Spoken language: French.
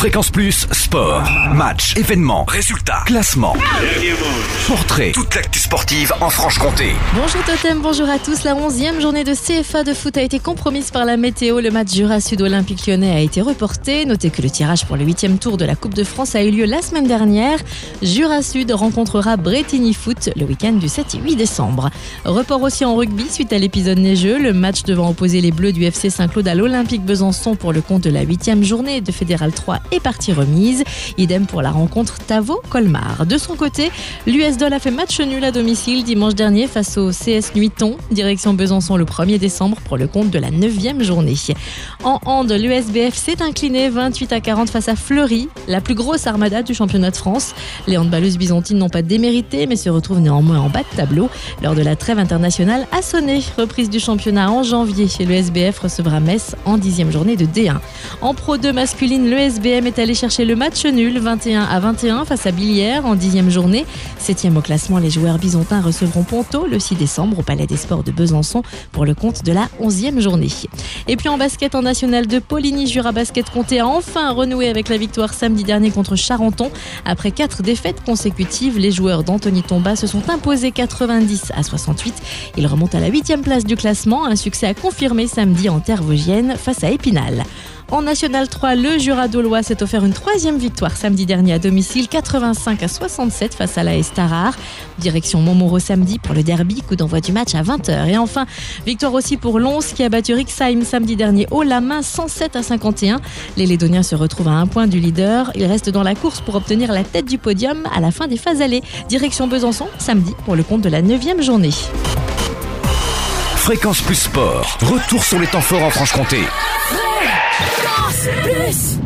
Fréquence Plus, sport, match, événements, résultats, classement, portrait, toute l'actu sportive en Franche-Comté. Bonjour Totem, bonjour à tous. La 11e journée de CFA de foot a été compromise par la météo. Le match Jura Sud Olympique Lyonnais a été reporté. Notez que le tirage pour le 8e tour de la Coupe de France a eu lieu la semaine dernière. Jura Sud rencontrera Bretigny Foot le week-end du 7 et 8 décembre. Report aussi en rugby suite à l'épisode neigeux. Le match devant opposer les Bleus du FC Saint-Claude à l'Olympique Besançon pour le compte de la 8e journée de Fédéral 3 est partie remise. Idem pour la rencontre Tavo-Colmar. De son côté, l'USDOL a fait match nul à domicile dimanche dernier face au CS Nuiton, direction Besançon le 1er décembre pour le compte de la 9e journée. En hand, l'USBF s'est incliné 28 à 40 face à Fleury, la plus grosse armada du championnat de France. Les handballeuses byzantines n'ont pas démérité mais se retrouvent néanmoins en bas de tableau lors de la trêve internationale à Sonnet. Reprise du championnat en janvier. Le SBF recevra Metz en 10e journée de D1. En Pro 2 masculine, le SBM est allé chercher le match nul 21 à 21 face à Billière en 10e journée. Septième au classement, les joueurs byzantins recevront Ponto le 6 décembre au Palais des Sports de Besançon pour le compte de la 11e journée. Et puis en basket en national de Poligny, Jura Basket Comté a enfin renoué avec la victoire samedi dernier contre Charenton. Après quatre défaites consécutives, les joueurs d'Anthony Tomba se sont imposés 90 à 68. Ils remontent à la 8e place du classement, un succès à confirmer samedi en terre vosgienne face à Épinal. En National 3, le Jura d'Aulois s'est offert une troisième victoire samedi dernier à domicile, 85 à 67 face à la Estarar. Direction Montmoreau samedi pour le derby, coup d'envoi du match à 20h. Et enfin, victoire aussi pour Lons qui a battu Rixheim samedi dernier haut la main 107 à 51. Les Lédoniens se retrouvent à un point du leader. Ils restent dans la course pour obtenir la tête du podium à la fin des phases allées. Direction Besançon samedi pour le compte de la 9 journée. Fréquence Plus Sport, retour sur les temps forts en Franche-Comté. Fréquence Plus